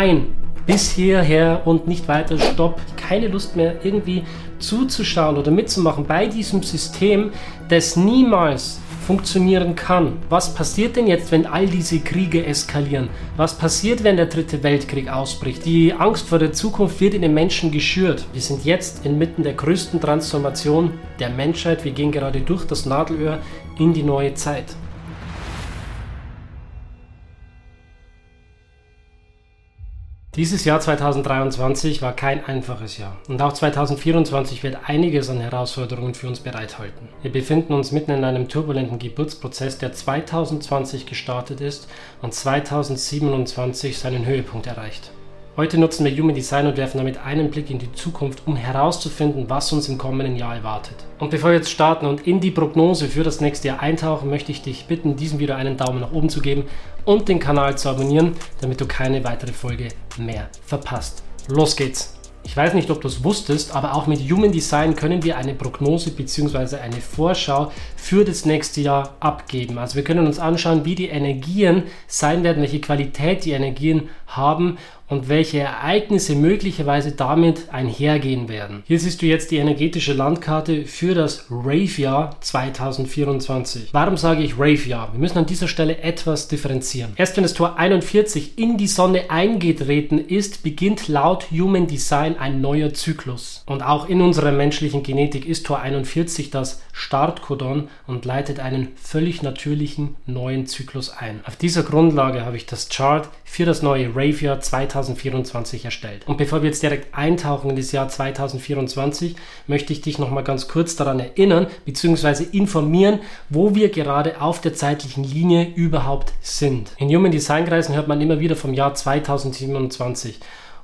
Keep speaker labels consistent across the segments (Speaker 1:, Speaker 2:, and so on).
Speaker 1: Nein, bis hierher und nicht weiter, stopp. Keine Lust mehr irgendwie zuzuschauen oder mitzumachen bei diesem System, das niemals funktionieren kann. Was passiert denn jetzt, wenn all diese Kriege eskalieren? Was passiert, wenn der dritte Weltkrieg ausbricht? Die Angst vor der Zukunft wird in den Menschen geschürt. Wir sind jetzt inmitten der größten Transformation der Menschheit. Wir gehen gerade durch das Nadelöhr in die neue Zeit. Dieses Jahr 2023 war kein einfaches Jahr und auch 2024 wird einiges an Herausforderungen für uns bereithalten. Wir befinden uns mitten in einem turbulenten Geburtsprozess, der 2020 gestartet ist und 2027 seinen Höhepunkt erreicht. Heute nutzen wir Human Design und werfen damit einen Blick in die Zukunft, um herauszufinden, was uns im kommenden Jahr erwartet. Und bevor wir jetzt starten und in die Prognose für das nächste Jahr eintauchen, möchte ich dich bitten, diesem Video einen Daumen nach oben zu geben und den Kanal zu abonnieren, damit du keine weitere Folge mehr verpasst. Los geht's! Ich weiß nicht, ob du es wusstest, aber auch mit Human Design können wir eine Prognose bzw. eine Vorschau für das nächste Jahr abgeben. Also wir können uns anschauen, wie die Energien sein werden, welche Qualität die Energien haben und welche Ereignisse möglicherweise damit einhergehen werden. Hier siehst du jetzt die energetische Landkarte für das Rave-Jahr 2024. Warum sage ich Rave-Jahr? Wir müssen an dieser Stelle etwas differenzieren. Erst wenn das Tor 41 in die Sonne eingetreten ist, beginnt laut Human Design ein neuer Zyklus. Und auch in unserer menschlichen Genetik ist Tor 41 das Startkodon und leitet einen völlig natürlichen neuen Zyklus ein. Auf dieser Grundlage habe ich das Chart für das neue Rave-Jahr 2024 2024 erstellt. Und bevor wir jetzt direkt eintauchen in das Jahr 2024, möchte ich dich noch mal ganz kurz daran erinnern bzw. informieren, wo wir gerade auf der zeitlichen Linie überhaupt sind. In Human Design Kreisen hört man immer wieder vom Jahr 2027.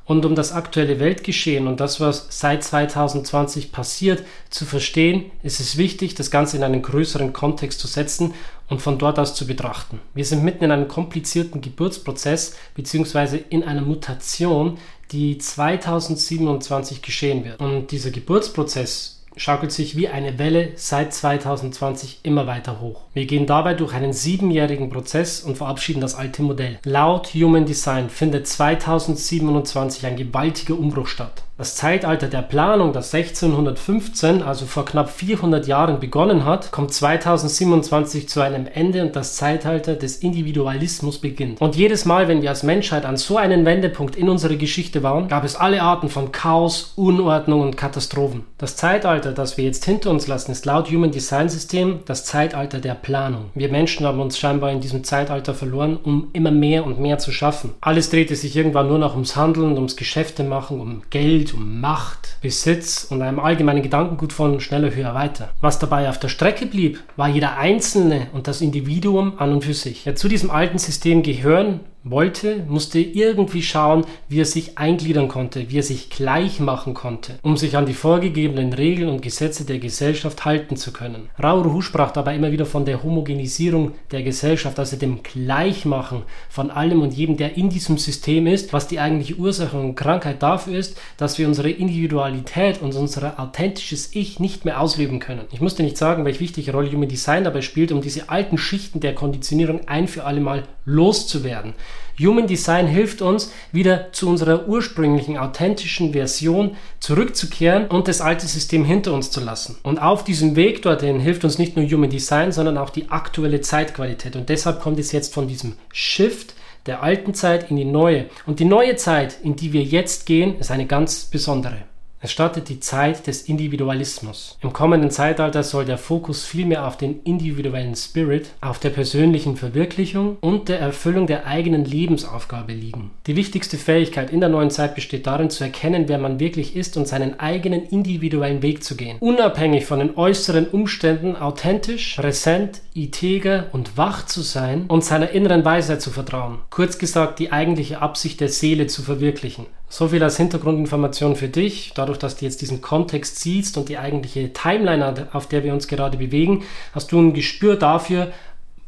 Speaker 1: Und um das aktuelle Weltgeschehen und das, was seit 2020 passiert, zu verstehen, ist es wichtig, das Ganze in einen größeren Kontext zu setzen und von dort aus zu betrachten. Wir sind mitten in einem komplizierten Geburtsprozess beziehungsweise in einer Mutation, die 2027 geschehen wird. Und dieser Geburtsprozess schaukelt sich wie eine Welle seit 2020 immer weiter hoch. Wir gehen dabei durch einen siebenjährigen Prozess und verabschieden das alte Modell. Laut Human Design findet 2027 ein gewaltiger Umbruch statt. Das Zeitalter der Planung, das 1615, also vor knapp 400 Jahren begonnen hat, kommt 2027 zu einem Ende und das Zeitalter des Individualismus beginnt. Und jedes Mal, wenn wir als Menschheit an so einem Wendepunkt in unserer Geschichte waren, gab es alle Arten von Chaos, Unordnung und Katastrophen. Das Zeitalter, das wir jetzt hinter uns lassen, ist laut Human Design System das Zeitalter der Planung. Wir Menschen haben uns scheinbar in diesem Zeitalter verloren, um immer mehr und mehr zu schaffen. Alles drehte sich irgendwann nur noch ums Handeln, ums Geschäfte machen, um Geld, Geld, um Macht, Besitz und einem allgemeinen Gedankengut von schneller, höher, weiter. Was dabei auf der Strecke blieb, war jeder Einzelne und das Individuum an und für sich. Ja, zu diesem alten System gehören wollte, musste irgendwie schauen, wie er sich eingliedern konnte, wie er sich gleich machen konnte, um sich an die vorgegebenen Regeln und Gesetze der Gesellschaft halten zu können. Rauruhu sprach dabei immer wieder von der Homogenisierung der Gesellschaft, also dem Gleichmachen von allem und jedem, der in diesem System ist, was die eigentliche Ursache und Krankheit dafür ist, dass wir unsere Individualität und unser authentisches Ich nicht mehr ausleben können. Ich musste nicht sagen, welche wichtige Rolle Human Design dabei spielt, um diese alten Schichten der Konditionierung ein für alle Mal loszuwerden. Human Design hilft uns, wieder zu unserer ursprünglichen, authentischen Version zurückzukehren und das alte System hinter uns zu lassen. Und auf diesem Weg dorthin hilft uns nicht nur Human Design, sondern auch die aktuelle Zeitqualität. Und deshalb kommt es jetzt von diesem Shift der alten Zeit in die neue. Und die neue Zeit, in die wir jetzt gehen, ist eine ganz besondere. Es startet die Zeit des Individualismus. Im kommenden Zeitalter soll der Fokus vielmehr auf den individuellen Spirit, auf der persönlichen Verwirklichung und der Erfüllung der eigenen Lebensaufgabe liegen. Die wichtigste Fähigkeit in der neuen Zeit besteht darin, zu erkennen, wer man wirklich ist und seinen eigenen individuellen Weg zu gehen. Unabhängig von den äußeren Umständen authentisch, präsent, integer und wach zu sein und seiner inneren Weisheit zu vertrauen. Kurz gesagt, die eigentliche Absicht der Seele zu verwirklichen. So viel als Hintergrundinformation für dich. Dadurch, dass du jetzt diesen Kontext siehst und die eigentliche Timeline, auf der wir uns gerade bewegen, hast du ein Gespür dafür,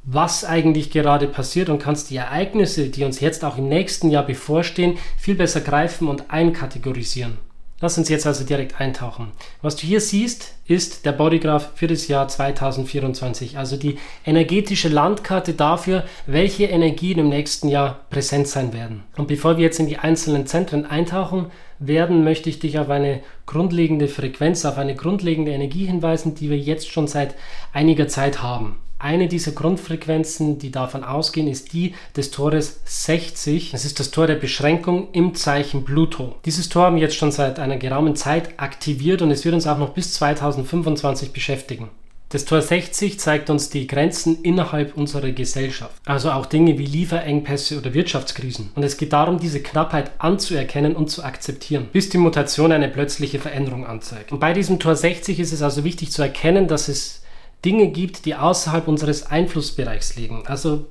Speaker 1: was eigentlich gerade passiert und kannst die Ereignisse, die uns jetzt auch im nächsten Jahr bevorstehen, viel besser greifen und einkategorisieren. Lass uns jetzt also direkt eintauchen. Was du hier siehst, ist der Bodygraph für das Jahr 2024, also die energetische Landkarte dafür, welche Energien im nächsten Jahr präsent sein werden. Und bevor wir jetzt in die einzelnen Zentren eintauchen werden, möchte ich dich auf eine grundlegende Frequenz, auf eine grundlegende Energie hinweisen, die wir jetzt schon seit einiger Zeit haben. Eine dieser Grundfrequenzen, die davon ausgehen, ist die des Tores 60. Das ist das Tor der Beschränkung im Zeichen Pluto. Dieses Tor haben wir jetzt schon seit einer geraumen Zeit aktiviert und es wird uns auch noch bis 2025 beschäftigen. Das Tor 60 zeigt uns die Grenzen innerhalb unserer Gesellschaft, also auch Dinge wie Lieferengpässe oder Wirtschaftskrisen. Und es geht darum, diese Knappheit anzuerkennen und zu akzeptieren, bis die Mutation eine plötzliche Veränderung anzeigt. Und bei diesem Tor 60 ist es also wichtig zu erkennen, dass es Dinge gibt, die außerhalb unseres Einflussbereichs liegen. Also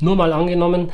Speaker 1: nur mal angenommen,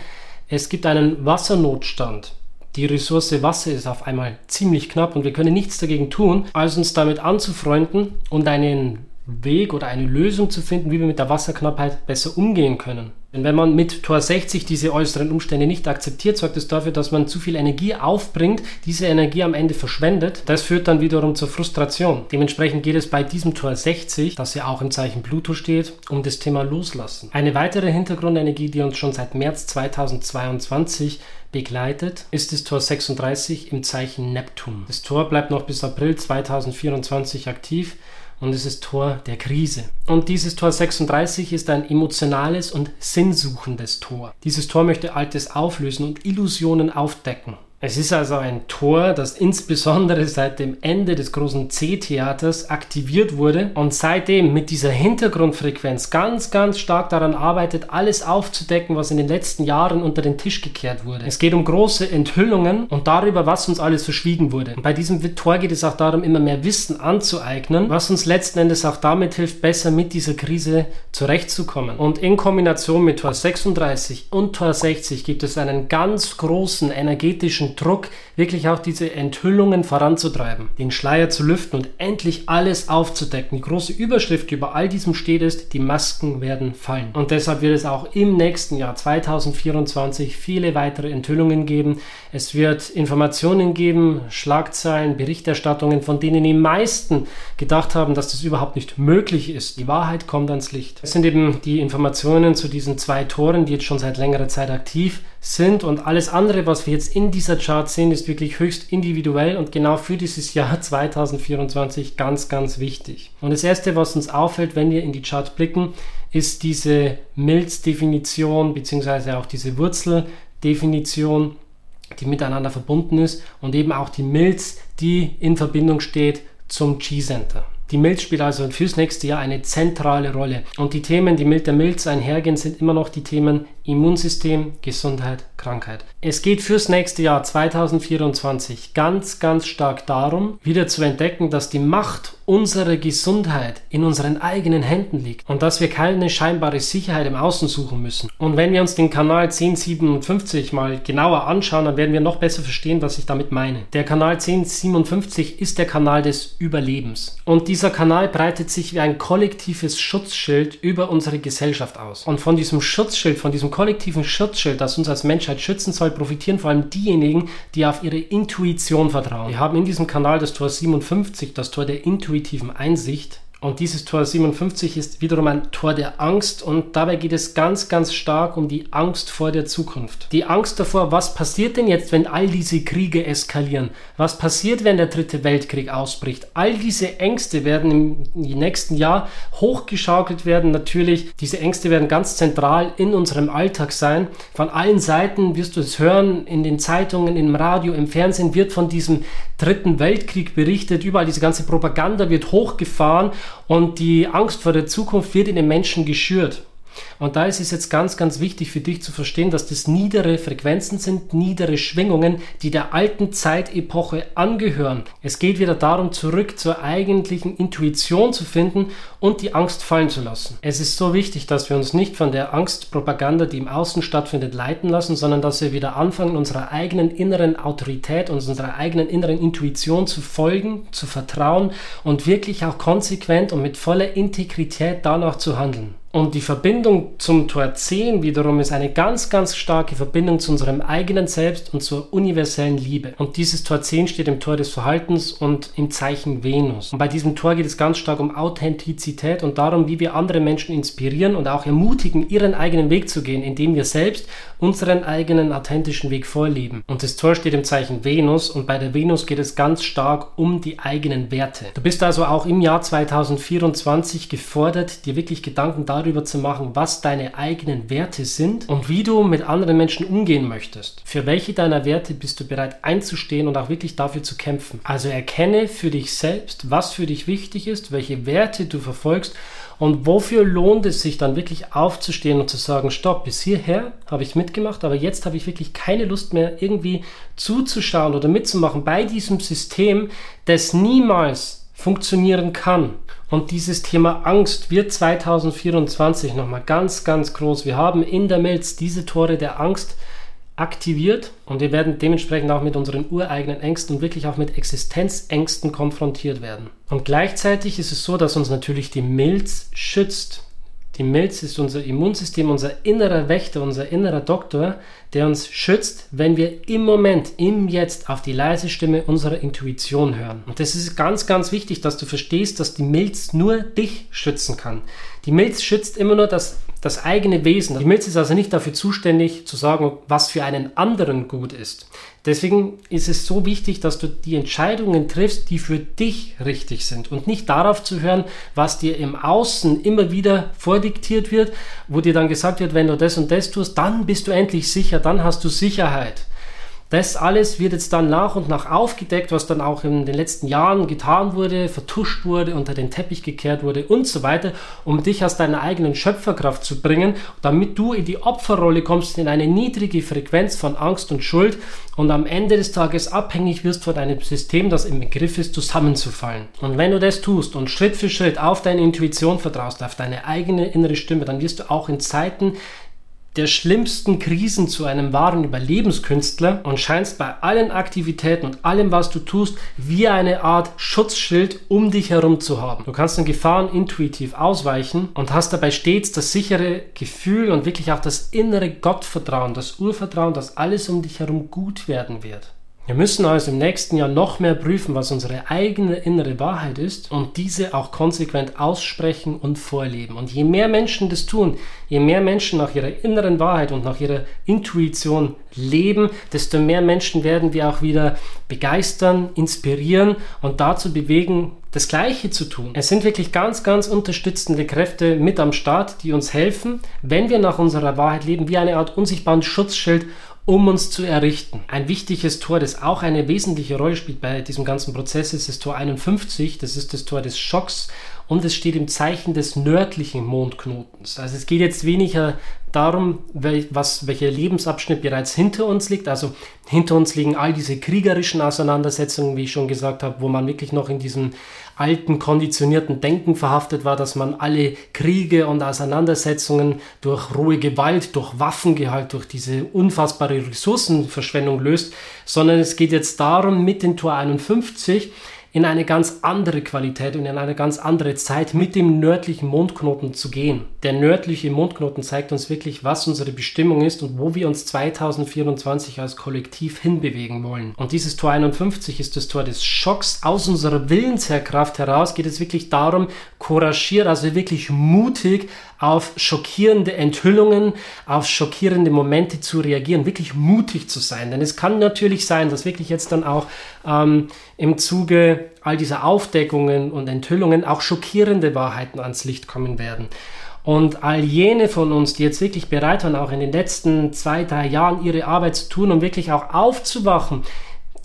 Speaker 1: es gibt einen Wassernotstand. Die Ressource Wasser ist auf einmal ziemlich knapp und wir können nichts dagegen tun, als uns damit anzufreunden und einen Weg oder eine Lösung zu finden, wie wir mit der Wasserknappheit besser umgehen können. Denn wenn man mit Tor 60 diese äußeren Umstände nicht akzeptiert, sorgt es dafür, dass man zu viel Energie aufbringt, diese Energie am Ende verschwendet. Das führt dann wiederum zur Frustration. Dementsprechend geht es bei diesem Tor 60, das ja auch im Zeichen Pluto steht, um das Thema Loslassen. Eine weitere Hintergrundenergie, die uns schon seit März 2022 begleitet, ist das Tor 36 im Zeichen Neptun. Das Tor bleibt noch bis April 2024 aktiv und es ist Tor der Krise. Und dieses Tor 36 ist ein emotionales und sinnsuchendes Tor. Dieses Tor möchte Altes auflösen und Illusionen aufdecken. Es ist also ein Tor, das insbesondere seit dem Ende des großen C-Theaters aktiviert wurde und seitdem mit dieser Hintergrundfrequenz ganz, ganz stark daran arbeitet, alles aufzudecken, was in den letzten Jahren unter den Tisch gekehrt wurde. Es geht um große Enthüllungen und darüber, was uns alles verschwiegen wurde. Und bei diesem Tor geht es auch darum, immer mehr Wissen anzueignen, was uns letzten Endes auch damit hilft, besser mit dieser Krise zurechtzukommen. Und in Kombination mit Tor 36 und Tor 60 gibt es einen ganz großen energetischen Druck, wirklich auch diese Enthüllungen voranzutreiben, den Schleier zu lüften und endlich alles aufzudecken. Die große Überschrift über all diesem steht ist, die Masken werden fallen. Und deshalb wird es auch im nächsten Jahr 2024 viele weitere Enthüllungen geben. Es wird Informationen geben, Schlagzeilen, Berichterstattungen, von denen die meisten gedacht haben, dass das überhaupt nicht möglich ist. Die Wahrheit kommt ans Licht. Es sind eben die Informationen zu diesen zwei Toren, die jetzt schon seit längerer Zeit aktiv sind und alles andere, was wir jetzt in dieser Chart sehen, ist wirklich höchst individuell und genau für dieses Jahr 2024 ganz, ganz wichtig. Und das erste, was uns auffällt, wenn wir in die Chart blicken, ist diese Milzdefinition beziehungsweise auch diese Wurzeldefinition, die miteinander verbunden ist und eben auch die Milz, die in Verbindung steht zum G-Center. Die Milz spielt also fürs nächste Jahr eine zentrale Rolle. Und die Themen, die mit der Milz einhergehen, sind immer noch die Themen Immunsystem, Gesundheit, Krankheit. Es geht fürs nächste Jahr 2024 ganz, ganz stark darum, wieder zu entdecken, dass die Macht unserer Gesundheit in unseren eigenen Händen liegt und dass wir keine scheinbare Sicherheit im Außen suchen müssen. Und wenn wir uns den Kanal 1057 mal genauer anschauen, dann werden wir noch besser verstehen, was ich damit meine. Der Kanal 1057 ist der Kanal des Überlebens. Und dieser Kanal breitet sich wie ein kollektives Schutzschild über unsere Gesellschaft aus. Und von diesem Schutzschild, von diesem kollektiven Schutzschild, das uns als Menschheit schützen soll, profitieren vor allem diejenigen, die auf ihre Intuition vertrauen. Wir haben in diesem Kanal das Tor 57, das Tor der intuitiven Einsicht, und dieses Tor 57 ist wiederum ein Tor der Angst und dabei geht es ganz, ganz stark um die Angst vor der Zukunft. Die Angst davor, was passiert denn jetzt, wenn all diese Kriege eskalieren? Was passiert, wenn der dritte Weltkrieg ausbricht? All diese Ängste werden im nächsten Jahr hochgeschaukelt werden. Natürlich, diese Ängste werden ganz zentral in unserem Alltag sein. Von allen Seiten wirst du es hören, in den Zeitungen, im Radio, im Fernsehen wird von diesem dritten Weltkrieg berichtet. Überall diese ganze Propaganda wird hochgefahren und die Angst vor der Zukunft wird in den Menschen geschürt. Und da ist es jetzt ganz, ganz wichtig für dich zu verstehen, dass das niedere Frequenzen sind, niedere Schwingungen, die der alten Zeitepoche angehören. Es geht wieder darum, zurück zur eigentlichen Intuition zu finden und die Angst fallen zu lassen. Es ist so wichtig, dass wir uns nicht von der Angstpropaganda, die im Außen stattfindet, leiten lassen, sondern dass wir wieder anfangen, unserer eigenen inneren Autorität und unserer eigenen inneren Intuition zu folgen, zu vertrauen und wirklich auch konsequent und mit voller Integrität danach zu handeln. Und die Verbindung zum Tor 10 wiederum ist eine ganz, ganz starke Verbindung zu unserem eigenen Selbst und zur universellen Liebe. Und dieses Tor 10 steht im Tor des Verhaltens und im Zeichen Venus. Und bei diesem Tor geht es ganz stark um Authentizität und darum, wie wir andere Menschen inspirieren und auch ermutigen, ihren eigenen Weg zu gehen, indem wir selbst unseren eigenen authentischen Weg vorleben. Und das Tor steht im Zeichen Venus und bei der Venus geht es ganz stark um die eigenen Werte. Du bist also auch im Jahr 2024 gefordert, dir wirklich Gedanken darüber darüber zu machen, was deine eigenen Werte sind und wie du mit anderen Menschen umgehen möchtest. Für welche deiner Werte bist du bereit einzustehen und auch wirklich dafür zu kämpfen. Also erkenne für dich selbst, was für dich wichtig ist, welche Werte du verfolgst und wofür lohnt es sich dann wirklich aufzustehen und zu sagen, stopp, bis hierher habe ich mitgemacht, aber jetzt habe ich wirklich keine Lust mehr irgendwie zuzuschauen oder mitzumachen bei diesem System, das niemals funktionieren kann. Und dieses Thema Angst wird 2024 nochmal ganz, ganz groß. Wir haben in der Milz diese Tore der Angst aktiviert und wir werden dementsprechend auch mit unseren ureigenen Ängsten und wirklich auch mit Existenzängsten konfrontiert werden. Und gleichzeitig ist es so, dass uns natürlich die Milz schützt. Die Milz ist unser Immunsystem, unser innerer Wächter, unser innerer Doktor, der uns schützt, wenn wir im Moment, im Jetzt auf die leise Stimme unserer Intuition hören. Und das ist ganz, ganz wichtig, dass du verstehst, dass die Milz nur dich schützen kann. Die Milz schützt immer nur das, das eigene Wesen. Die Milz ist also nicht dafür zuständig, zu sagen, was für einen anderen gut ist. Deswegen ist es so wichtig, dass du die Entscheidungen triffst, die für dich richtig sind und nicht darauf zu hören, was dir im Außen immer wieder vordiktiert wird, wo dir dann gesagt wird, wenn du das und das tust, dann bist du endlich sicher, dann hast du Sicherheit. Das alles wird jetzt dann nach und nach aufgedeckt, was dann auch in den letzten Jahren getan wurde, vertuscht wurde, unter den Teppich gekehrt wurde und so weiter, um dich aus deiner eigenen Schöpferkraft zu bringen, damit du in die Opferrolle kommst, in eine niedrige Frequenz von Angst und Schuld und am Ende des Tages abhängig wirst von einem System, das im Begriff ist, zusammenzufallen. Und wenn du das tust und Schritt für Schritt auf deine Intuition vertraust, auf deine eigene innere Stimme, dann wirst du auch in Zeiten der schlimmsten Krisen zu einem wahren Überlebenskünstler und scheinst bei allen Aktivitäten und allem, was du tust, wie eine Art Schutzschild um dich herum zu haben. Du kannst den Gefahren intuitiv ausweichen und hast dabei stets das sichere Gefühl und wirklich auch das innere Gottvertrauen, das Urvertrauen, dass alles um dich herum gut werden wird. Wir müssen also im nächsten Jahr noch mehr prüfen, was unsere eigene innere Wahrheit ist und diese auch konsequent aussprechen und vorleben. Und je mehr Menschen das tun, je mehr Menschen nach ihrer inneren Wahrheit und nach ihrer Intuition leben, desto mehr Menschen werden wir auch wieder begeistern, inspirieren und dazu bewegen, das Gleiche zu tun. Es sind wirklich ganz, ganz unterstützende Kräfte mit am Start, die uns helfen, wenn wir nach unserer Wahrheit leben, wie eine Art unsichtbaren Schutzschild um uns zu errichten. Ein wichtiges Tor, das auch eine wesentliche Rolle spielt bei diesem ganzen Prozess, ist das Tor 51. Das ist das Tor des Schocks und es steht im Zeichen des nördlichen Mondknotens. Also es geht jetzt weniger darum, was, welcher Lebensabschnitt bereits hinter uns liegt. Also hinter uns liegen all diese kriegerischen Auseinandersetzungen, wie ich schon gesagt habe, wo man wirklich noch in diesem alten, konditionierten Denken verhaftet war, dass man alle Kriege und Auseinandersetzungen durch rohe Gewalt, durch Waffengehalt, durch diese unfassbare Ressourcenverschwendung löst, sondern es geht jetzt darum, mit dem Tor 51 in eine ganz andere Qualität und in eine ganz andere Zeit mit dem nördlichen Mondknoten zu gehen. Der nördliche Mondknoten zeigt uns wirklich, was unsere Bestimmung ist und wo wir uns 2024 als Kollektiv hinbewegen wollen. Und dieses Tor 51 ist das Tor des Schocks. Aus unserer Willensherkraft heraus geht es wirklich darum, couragiert, also wirklich mutig auf schockierende Enthüllungen, auf schockierende Momente zu reagieren, wirklich mutig zu sein. Denn es kann natürlich sein, dass wirklich jetzt dann auch ähm, im Zuge all dieser Aufdeckungen und Enthüllungen auch schockierende Wahrheiten ans Licht kommen werden. Und all jene von uns, die jetzt wirklich bereit waren, auch in den letzten zwei, drei Jahren ihre Arbeit zu tun, um wirklich auch aufzuwachen,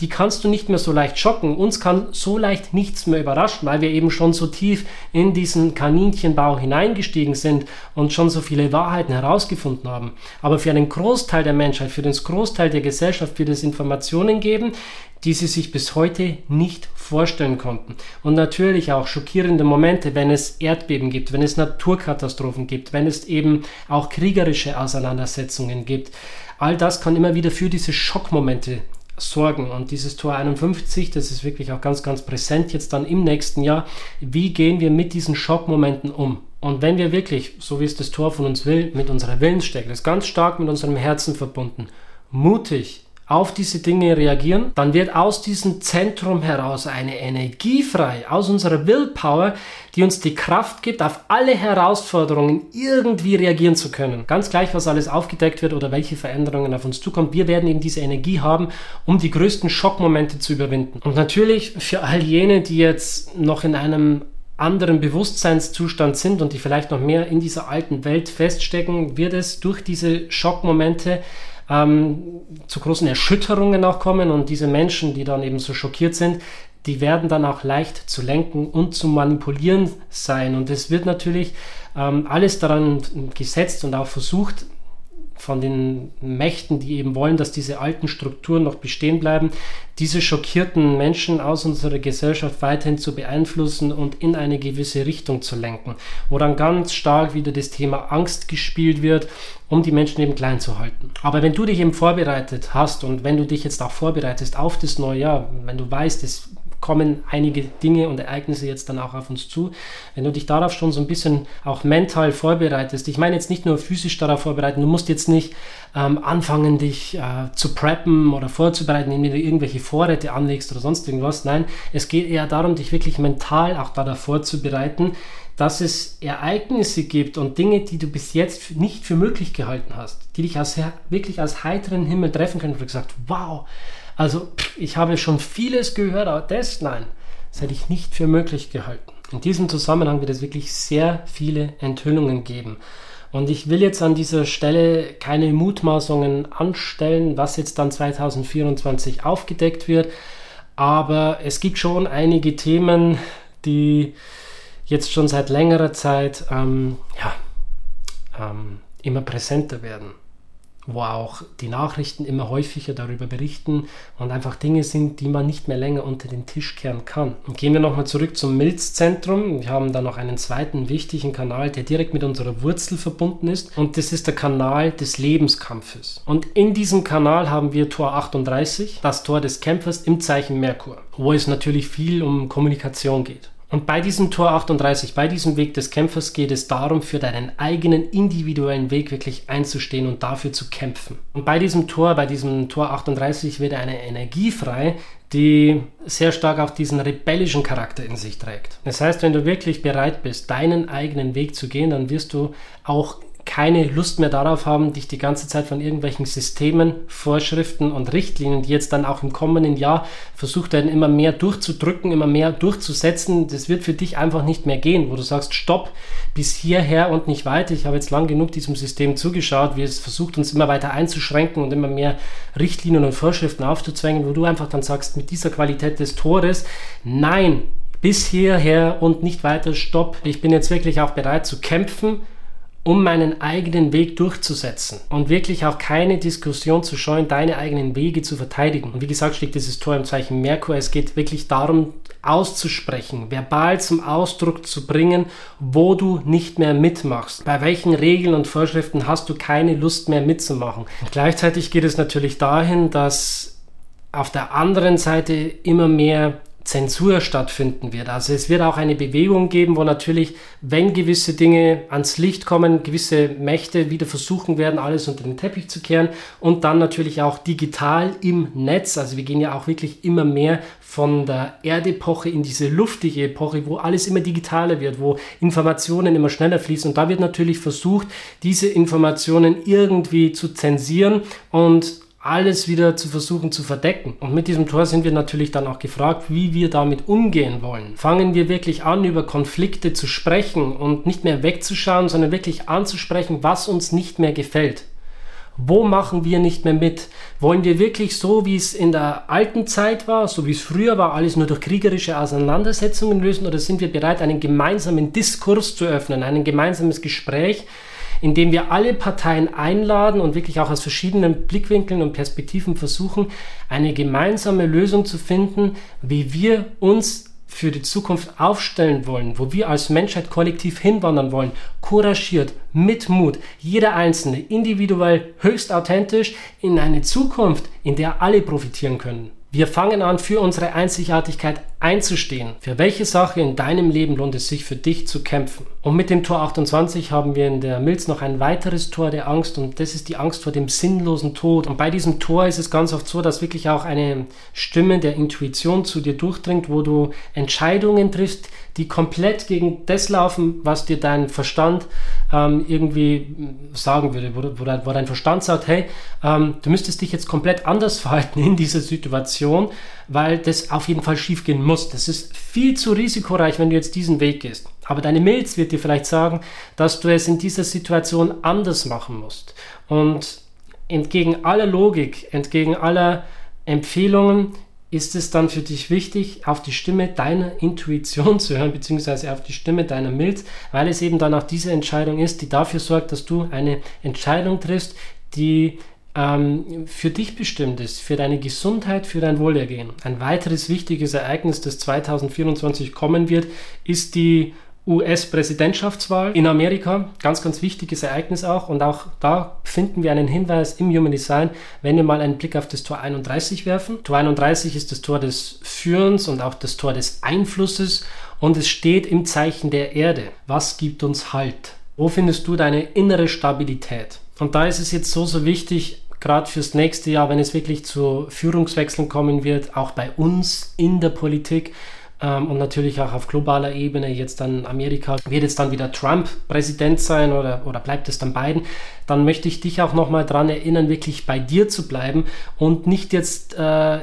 Speaker 1: die kannst du nicht mehr so leicht schocken. Uns kann so leicht nichts mehr überraschen, weil wir eben schon so tief in diesen Kaninchenbau hineingestiegen sind und schon so viele Wahrheiten herausgefunden haben. Aber für einen Großteil der Menschheit, für den Großteil der Gesellschaft wird es Informationen geben, die sie sich bis heute nicht vorstellen konnten. Und natürlich auch schockierende Momente, wenn es Erdbeben gibt, wenn es Naturkatastrophen gibt, wenn es eben auch kriegerische Auseinandersetzungen gibt. All das kann immer wieder für diese Schockmomente sorgen. Und dieses Tor 51, das ist wirklich auch ganz, ganz präsent jetzt dann im nächsten Jahr. Wie gehen wir mit diesen Schockmomenten um? Und wenn wir wirklich, so wie es das Tor von uns will, mit unserer Willensstärke, das ist ganz stark mit unserem Herzen verbunden, mutig auf diese Dinge reagieren, dann wird aus diesem Zentrum heraus eine Energie frei, aus unserer Willpower, die uns die Kraft gibt, auf alle Herausforderungen irgendwie reagieren zu können. Ganz gleich, was alles aufgedeckt wird oder welche Veränderungen auf uns zukommen. Wir werden eben diese Energie haben, um die größten Schockmomente zu überwinden. Und natürlich für all jene, die jetzt noch in einem anderen Bewusstseinszustand sind und die vielleicht noch mehr in dieser alten Welt feststecken, wird es durch diese Schockmomente ähm, zu großen Erschütterungen auch kommen und diese Menschen, die dann eben so schockiert sind, die werden dann auch leicht zu lenken und zu manipulieren sein. Und es wird natürlich ähm, alles daran gesetzt und auch versucht, von den Mächten, die eben wollen, dass diese alten Strukturen noch bestehen bleiben, diese schockierten Menschen aus unserer Gesellschaft weiterhin zu beeinflussen und in eine gewisse Richtung zu lenken, wo dann ganz stark wieder das Thema Angst gespielt wird, um die Menschen eben klein zu halten. Aber wenn du dich eben vorbereitet hast und wenn du dich jetzt auch vorbereitest auf das neue Jahr, wenn du weißt, es kommen einige Dinge und Ereignisse jetzt dann auch auf uns zu. Wenn du dich darauf schon so ein bisschen auch mental vorbereitest, ich meine jetzt nicht nur physisch darauf vorbereiten, du musst jetzt nicht ähm, anfangen, dich äh, zu preppen oder vorzubereiten, indem du irgendwelche Vorräte anlegst oder sonst irgendwas. Nein, es geht eher darum, dich wirklich mental auch darauf vorzubereiten, dass es Ereignisse gibt und Dinge, die du bis jetzt nicht für möglich gehalten hast, die dich als, wirklich als heiteren Himmel treffen können, wo du gesagt, wow, also ich habe schon vieles gehört, aber das, nein, das hätte ich nicht für möglich gehalten. In diesem Zusammenhang wird es wirklich sehr viele Enthüllungen geben. Und ich will jetzt an dieser Stelle keine Mutmaßungen anstellen, was jetzt dann 2024 aufgedeckt wird. Aber es gibt schon einige Themen, die jetzt schon seit längerer Zeit ähm, ja, ähm, immer präsenter werden wo auch die Nachrichten immer häufiger darüber berichten und einfach Dinge sind, die man nicht mehr länger unter den Tisch kehren kann. Und gehen wir nochmal zurück zum Milzzentrum. Wir haben da noch einen zweiten wichtigen Kanal, der direkt mit unserer Wurzel verbunden ist und das ist der Kanal des Lebenskampfes. Und in diesem Kanal haben wir Tor 38, das Tor des Kämpfers im Zeichen Merkur, wo es natürlich viel um Kommunikation geht. Und bei diesem Tor 38, bei diesem Weg des Kämpfers geht es darum, für deinen eigenen individuellen Weg wirklich einzustehen und dafür zu kämpfen. Und bei diesem Tor, bei diesem Tor 38 wird eine Energie frei, die sehr stark auch diesen rebellischen Charakter in sich trägt. Das heißt, wenn du wirklich bereit bist, deinen eigenen Weg zu gehen, dann wirst du auch keine Lust mehr darauf haben, dich die ganze Zeit von irgendwelchen Systemen, Vorschriften und Richtlinien, die jetzt dann auch im kommenden Jahr versucht werden, immer mehr durchzudrücken, immer mehr durchzusetzen. Das wird für dich einfach nicht mehr gehen, wo du sagst, stopp, bis hierher und nicht weiter. Ich habe jetzt lang genug diesem System zugeschaut, wie es versucht, uns immer weiter einzuschränken und immer mehr Richtlinien und Vorschriften aufzuzwängen, wo du einfach dann sagst, mit dieser Qualität des Tores, nein, bis hierher und nicht weiter, stopp. Ich bin jetzt wirklich auch bereit zu kämpfen um meinen eigenen Weg durchzusetzen und wirklich auch keine Diskussion zu scheuen, deine eigenen Wege zu verteidigen. Und wie gesagt, steht dieses Tor im Zeichen Merkur. Es geht wirklich darum, auszusprechen, verbal zum Ausdruck zu bringen, wo du nicht mehr mitmachst. Bei welchen Regeln und Vorschriften hast du keine Lust mehr mitzumachen. Und gleichzeitig geht es natürlich dahin, dass auf der anderen Seite immer mehr Zensur stattfinden wird. Also es wird auch eine Bewegung geben, wo natürlich, wenn gewisse Dinge ans Licht kommen, gewisse Mächte wieder versuchen werden, alles unter den Teppich zu kehren und dann natürlich auch digital im Netz. Also wir gehen ja auch wirklich immer mehr von der Erdepoche in diese luftige Epoche, wo alles immer digitaler wird, wo Informationen immer schneller fließen. Und da wird natürlich versucht, diese Informationen irgendwie zu zensieren und alles wieder zu versuchen zu verdecken. Und mit diesem Tor sind wir natürlich dann auch gefragt, wie wir damit umgehen wollen. Fangen wir wirklich an, über Konflikte zu sprechen und nicht mehr wegzuschauen, sondern wirklich anzusprechen, was uns nicht mehr gefällt. Wo machen wir nicht mehr mit? Wollen wir wirklich so, wie es in der alten Zeit war, so wie es früher war, alles nur durch kriegerische Auseinandersetzungen lösen oder sind wir bereit, einen gemeinsamen Diskurs zu öffnen, ein gemeinsames Gespräch, indem wir alle Parteien einladen und wirklich auch aus verschiedenen Blickwinkeln und Perspektiven versuchen, eine gemeinsame Lösung zu finden, wie wir uns für die Zukunft aufstellen wollen, wo wir als Menschheit kollektiv hinwandern wollen, couragiert, mit Mut, jeder Einzelne individuell, höchst authentisch in eine Zukunft, in der alle profitieren können. Wir fangen an, für unsere Einzigartigkeit einzustehen. Für welche Sache in deinem Leben lohnt es sich für dich zu kämpfen? Und mit dem Tor 28 haben wir in der Milz noch ein weiteres Tor der Angst und das ist die Angst vor dem sinnlosen Tod. Und bei diesem Tor ist es ganz oft so, dass wirklich auch eine Stimme der Intuition zu dir durchdringt, wo du Entscheidungen triffst, die komplett gegen das laufen, was dir dein Verstand ähm, irgendwie sagen würde, wo, wo, dein Verstand sagt, hey, ähm, du müsstest dich jetzt komplett anders verhalten in dieser Situation, weil das auf jeden Fall schiefgehen muss. Das ist viel zu risikoreich, wenn du jetzt diesen Weg gehst. Aber deine Milz wird dir vielleicht sagen, dass du es in dieser Situation anders machen musst. Und entgegen aller Logik, entgegen aller Empfehlungen ist es dann für dich wichtig, auf die Stimme deiner Intuition zu hören, beziehungsweise auf die Stimme deiner Milz, weil es eben dann auch diese Entscheidung ist, die dafür sorgt, dass du eine Entscheidung triffst, die ähm, für dich bestimmt ist, für deine Gesundheit, für dein Wohlergehen. Ein weiteres wichtiges Ereignis, das 2024 kommen wird, ist die US-Präsidentschaftswahl in Amerika. Ganz, ganz wichtiges Ereignis auch. Und auch da finden wir einen Hinweis im Human Design, wenn wir mal einen Blick auf das Tor 31 werfen. Tor 31 ist das Tor des Führens und auch das Tor des Einflusses. Und es steht im Zeichen der Erde. Was gibt uns Halt? Wo findest du deine innere Stabilität? Und da ist es jetzt so, so wichtig, gerade fürs nächste Jahr, wenn es wirklich zu Führungswechseln kommen wird, auch bei uns in der Politik, ähm, und natürlich auch auf globaler Ebene jetzt dann Amerika, wird jetzt dann wieder Trump Präsident sein oder, oder bleibt es dann Biden, dann möchte ich dich auch nochmal daran erinnern, wirklich bei dir zu bleiben und nicht jetzt äh,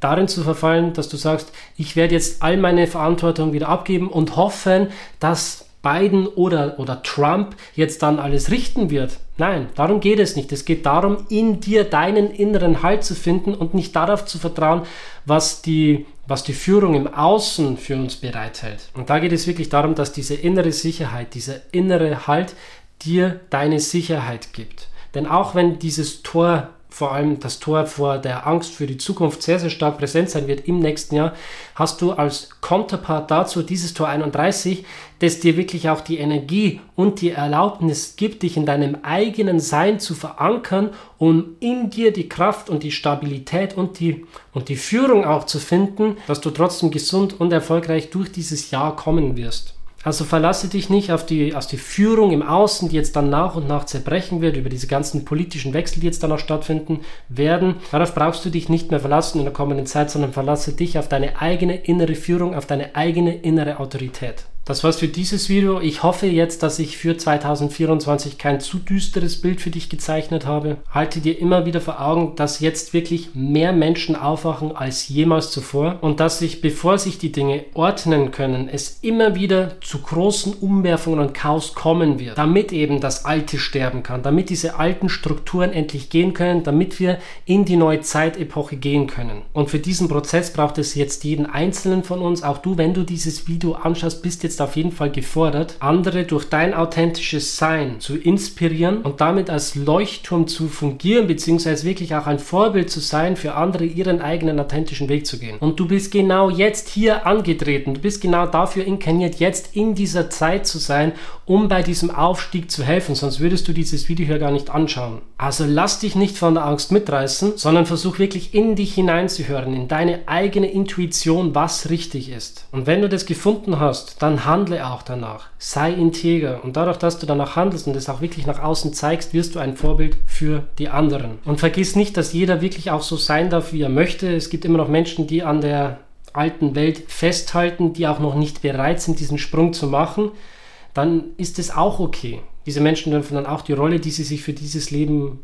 Speaker 1: darin zu verfallen, dass du sagst, ich werde jetzt all meine Verantwortung wieder abgeben und hoffen, dass Biden oder, oder Trump jetzt dann alles richten wird. Nein, darum geht es nicht. Es geht darum, in dir deinen inneren Halt zu finden und nicht darauf zu vertrauen, was die, was die Führung im Außen für uns bereithält. Und da geht es wirklich darum, dass diese innere Sicherheit, dieser innere Halt dir deine Sicherheit gibt. Denn auch wenn dieses Tor vor allem das Tor vor der Angst für die Zukunft sehr, sehr stark präsent sein wird im nächsten Jahr, hast du als Konterpart dazu dieses Tor 31, das dir wirklich auch die Energie und die Erlaubnis gibt, dich in deinem eigenen Sein zu verankern, um in dir die Kraft und die Stabilität und die, und die Führung auch zu finden, dass du trotzdem gesund und erfolgreich durch dieses Jahr kommen wirst. Also verlasse dich nicht auf die, auf die Führung im Außen, die jetzt dann nach und nach zerbrechen wird, über diese ganzen politischen Wechsel, die jetzt dann auch stattfinden werden. Darauf brauchst du dich nicht mehr verlassen in der kommenden Zeit, sondern verlasse dich auf deine eigene innere Führung, auf deine eigene innere Autorität. Das war's für dieses Video. Ich hoffe jetzt, dass ich für 2024 kein zu düsteres Bild für dich gezeichnet habe. Halte dir immer wieder vor Augen, dass jetzt wirklich mehr Menschen aufwachen als jemals zuvor und dass sich, bevor sich die Dinge ordnen können, es immer wieder zu großen Umwerfungen und Chaos kommen wird, damit eben das Alte sterben kann, damit diese alten Strukturen endlich gehen können, damit wir in die neue Zeitepoche gehen können. Und für diesen Prozess braucht es jetzt jeden Einzelnen von uns, auch du, wenn du dieses Video anschaust, bist jetzt auf jeden Fall gefordert, andere durch dein authentisches Sein zu inspirieren und damit als Leuchtturm zu fungieren, beziehungsweise wirklich auch ein Vorbild zu sein für andere, ihren eigenen authentischen Weg zu gehen. Und du bist genau jetzt hier angetreten, du bist genau dafür inkarniert, jetzt in dieser Zeit zu sein, um bei diesem Aufstieg zu helfen, sonst würdest du dieses Video hier gar nicht anschauen. Also lass dich nicht von der Angst mitreißen, sondern versuch wirklich in dich hineinzuhören, in deine eigene Intuition, was richtig ist. Und wenn du das gefunden hast, dann handle auch danach. Sei integer. Und dadurch, dass du danach handelst und es auch wirklich nach außen zeigst, wirst du ein Vorbild für die anderen. Und vergiss nicht, dass jeder wirklich auch so sein darf, wie er möchte. Es gibt immer noch Menschen, die an der alten Welt festhalten, die auch noch nicht bereit sind, diesen Sprung zu machen. Dann ist es auch okay. Diese Menschen dürfen dann auch die Rolle, die sie sich für dieses Leben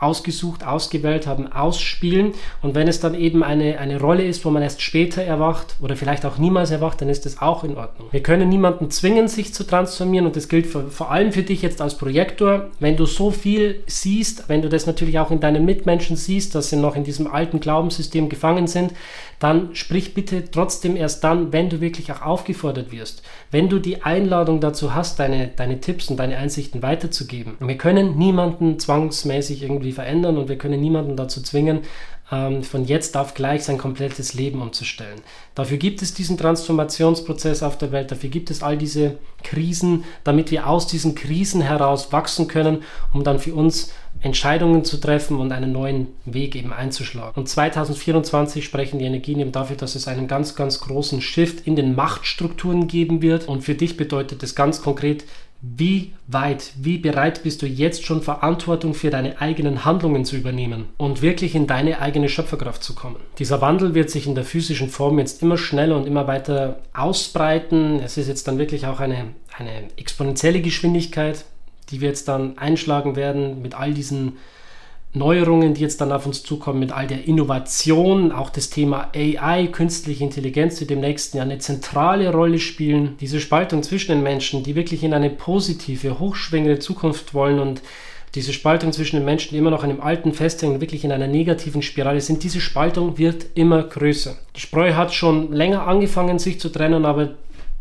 Speaker 1: ausgesucht, ausgewählt haben, ausspielen. Und wenn es dann eben eine, eine Rolle ist, wo man erst später erwacht oder vielleicht auch niemals erwacht, dann ist das auch in Ordnung. Wir können niemanden zwingen, sich zu transformieren und das gilt für, vor allem für dich jetzt als Projektor. Wenn du so viel siehst, wenn du das natürlich auch in deinen Mitmenschen siehst, dass sie noch in diesem alten Glaubenssystem gefangen sind, dann sprich bitte trotzdem erst dann, wenn du wirklich auch aufgefordert wirst. Wenn du die Einladung dazu hast, deine, deine Tipps und deine Einsichten weiterzugeben. Wir können niemanden zwangsmäßig irgendwie verändern und wir können niemanden dazu zwingen, ähm, von jetzt auf gleich sein komplettes Leben umzustellen. Dafür gibt es diesen Transformationsprozess auf der Welt, dafür gibt es all diese Krisen, damit wir aus diesen Krisen heraus wachsen können, um dann für uns Entscheidungen zu treffen und einen neuen Weg eben einzuschlagen. Und 2024 sprechen die Energien eben dafür, dass es einen ganz, ganz großen Shift in den Machtstrukturen geben wird. Und für dich bedeutet das ganz konkret, wie weit, wie bereit bist du jetzt schon Verantwortung für deine eigenen Handlungen zu übernehmen und wirklich in deine eigene Schöpferkraft zu kommen? Dieser Wandel wird sich in der physischen Form jetzt immer schneller und immer weiter ausbreiten. Es ist jetzt dann wirklich auch eine, eine exponentielle Geschwindigkeit, die wir jetzt dann einschlagen werden mit all diesen Neuerungen, die jetzt dann auf uns zukommen, mit all der Innovation, auch das Thema AI, künstliche Intelligenz, die dem nächsten Jahr eine zentrale Rolle spielen. Diese Spaltung zwischen den Menschen, die wirklich in eine positive, hochschwingende Zukunft wollen und diese Spaltung zwischen den Menschen, die immer noch an dem Alten festhängen, wirklich in einer negativen Spirale sind, diese Spaltung wird immer größer. Die Spreu hat schon länger angefangen, sich zu trennen, aber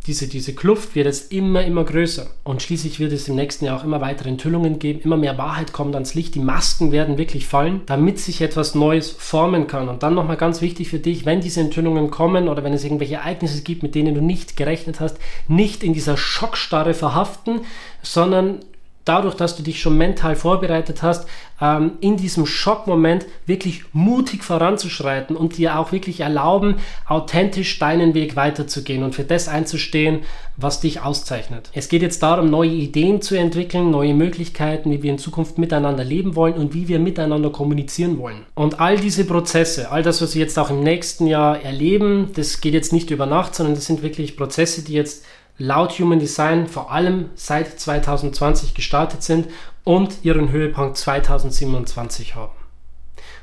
Speaker 1: diese, diese Kluft wird jetzt immer, immer größer. Und schließlich wird es im nächsten Jahr auch immer weitere Enthüllungen geben, immer mehr Wahrheit kommt ans Licht, die Masken werden wirklich fallen, damit sich etwas Neues formen kann. Und dann nochmal ganz wichtig für dich, wenn diese Enthüllungen kommen oder wenn es irgendwelche Ereignisse gibt, mit denen du nicht gerechnet hast, nicht in dieser Schockstarre verhaften, sondern dadurch, dass du dich schon mental vorbereitet hast, ähm, in diesem Schockmoment wirklich mutig voranzuschreiten und dir auch wirklich erlauben, authentisch deinen Weg weiterzugehen und für das einzustehen, was dich auszeichnet. Es geht jetzt darum, neue Ideen zu entwickeln, neue Möglichkeiten, wie wir in Zukunft miteinander leben wollen und wie wir miteinander kommunizieren wollen. Und all diese Prozesse, all das, was wir jetzt auch im nächsten Jahr erleben, das geht jetzt nicht über Nacht, sondern das sind wirklich Prozesse, die jetzt laut Human Design vor allem seit 2020 gestartet sind und ihren Höhepunkt 2027 haben.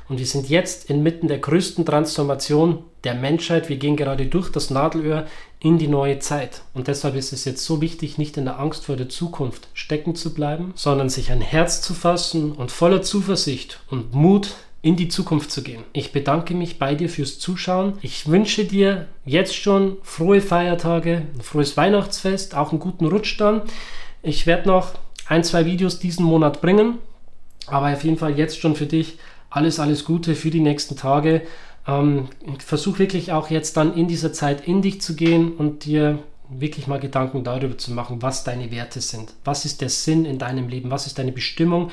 Speaker 1: Und wir sind jetzt inmitten der größten Transformation der Menschheit. Wir gehen gerade durch das Nadelöhr in die neue Zeit. Und deshalb ist es jetzt so wichtig, nicht in der Angst vor der Zukunft stecken zu bleiben, sondern sich ein Herz zu fassen und voller Zuversicht und Mut in die Zukunft zu gehen. Ich bedanke mich bei dir fürs Zuschauen. Ich wünsche dir jetzt schon frohe Feiertage, ein frohes Weihnachtsfest, auch einen guten Rutsch dann. Ich werde noch ein, zwei Videos diesen Monat bringen, aber auf jeden Fall jetzt schon für dich alles, alles Gute für die nächsten Tage. Ähm, versuch wirklich auch jetzt dann in dieser Zeit in dich zu gehen und dir wirklich mal Gedanken darüber zu machen, was deine Werte sind. Was ist der Sinn in deinem Leben? Was ist deine Bestimmung?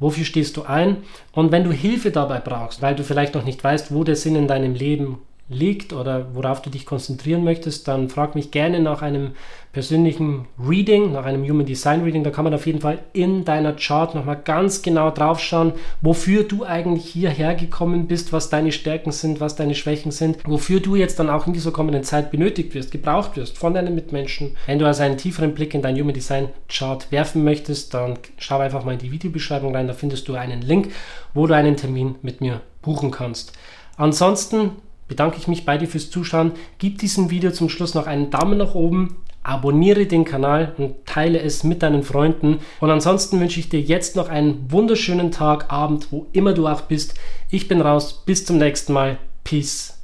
Speaker 1: Wofür stehst du ein? Und wenn du Hilfe dabei brauchst, weil du vielleicht noch nicht weißt, wo der Sinn in deinem Leben liegt oder worauf du dich konzentrieren möchtest, dann frag mich gerne nach einem persönlichen Reading, nach einem Human Design Reading. Da kann man auf jeden Fall in deiner Chart nochmal ganz genau drauf schauen, wofür du eigentlich hierher gekommen bist, was deine Stärken sind, was deine Schwächen sind, wofür du jetzt dann auch in dieser kommenden Zeit benötigt wirst, gebraucht wirst von deinen Mitmenschen. Wenn du also einen tieferen Blick in dein Human Design Chart werfen möchtest, dann schau einfach mal in die Videobeschreibung rein, da findest du einen Link, wo du einen Termin mit mir buchen kannst. Ansonsten bedanke ich mich bei dir fürs Zuschauen. Gib diesem Video zum Schluss noch einen Daumen nach oben, abonniere den Kanal und teile es mit deinen Freunden. Und ansonsten wünsche ich dir jetzt noch einen wunderschönen Tag, Abend, wo immer du auch bist. Ich bin raus. Bis zum nächsten Mal. Peace.